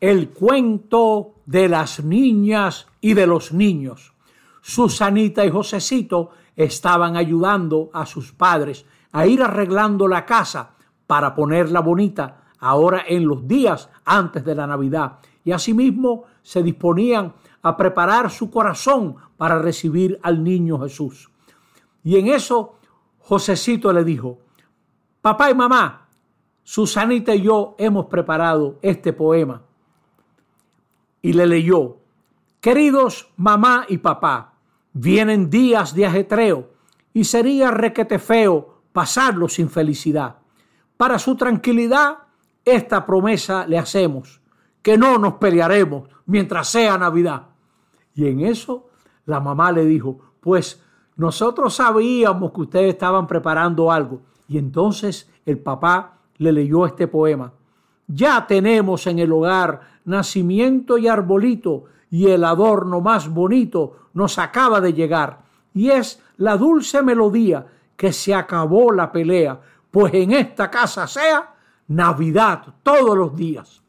el cuento de las niñas y de los niños. Susanita y Josecito estaban ayudando a sus padres a ir arreglando la casa para ponerla bonita ahora en los días antes de la Navidad. Y asimismo se disponían a preparar su corazón para recibir al niño Jesús. Y en eso Josecito le dijo, papá y mamá, Susanita y yo hemos preparado este poema. Y le leyó, queridos mamá y papá, vienen días de ajetreo y sería requete feo pasarlo sin felicidad. Para su tranquilidad, esta promesa le hacemos, que no nos pelearemos mientras sea Navidad. Y en eso la mamá le dijo, pues nosotros sabíamos que ustedes estaban preparando algo. Y entonces el papá le leyó este poema. Ya tenemos en el hogar nacimiento y arbolito, y el adorno más bonito nos acaba de llegar. Y es la dulce melodía que se acabó la pelea, pues en esta casa sea Navidad todos los días.